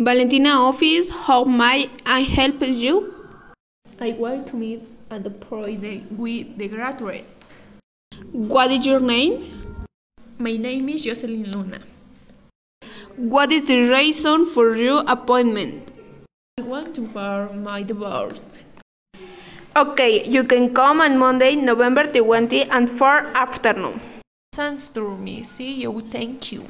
Valentina office, how may I help you? I want to meet at the Friday with the graduate. What is your name? My name is Jocelyn Luna. What is the reason for your appointment? I want to buy my divorce. Okay, you can come on Monday, November 20 and 4 afternoon. Sounds to me. See you. Thank you.